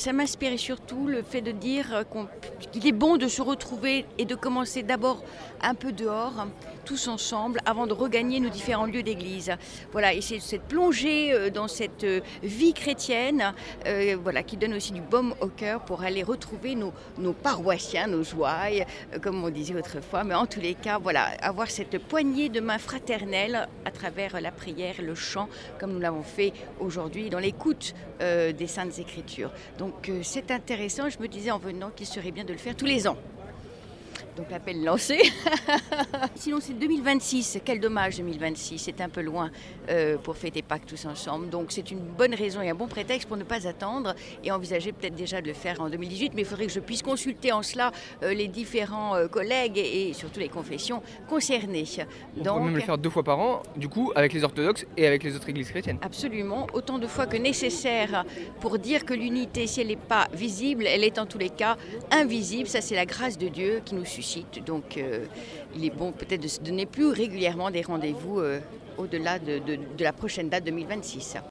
ça m'inspirait surtout le fait de dire qu'il est bon de se retrouver et de commencer d'abord un peu dehors, tous ensemble, avant de regagner nos différents lieux d'église. Voilà, et c'est cette plongée euh, dans cette euh, vie chrétienne euh, voilà, qui donne aussi du baume au cœur pour aller retrouver nos, nos paroissiens, nos joies, comme on disait autrefois. Mais en tous les cas, voilà, avoir cette poignée de main fraternelle à travers la prière, le chant, comme nous l'avons fait aujourd'hui dans l'écoute des Saintes Écritures. Donc c'est intéressant, je me disais en venant qu'il serait bien de le faire tous les ans. Donc l'appel lancé. Sinon c'est 2026, quel dommage 2026, c'est un peu loin euh, pour fêter Pâques tous ensemble. Donc c'est une bonne raison et un bon prétexte pour ne pas attendre et envisager peut-être déjà de le faire en 2018. Mais il faudrait que je puisse consulter en cela euh, les différents euh, collègues et, surtout les confessions concernées. On Donc, même le faire deux fois par an, du coup, avec les orthodoxes et avec les autres églises chrétiennes. Absolument, autant de fois que nécessaire pour dire que l'unité, si elle n'est pas visible, elle est en tous les cas invisible. Ça c'est la grâce de Dieu qui nous suscite donc euh, il est bon peut-être de se donner plus régulièrement des rendez-vous euh, au-delà de la prochaine date 2026.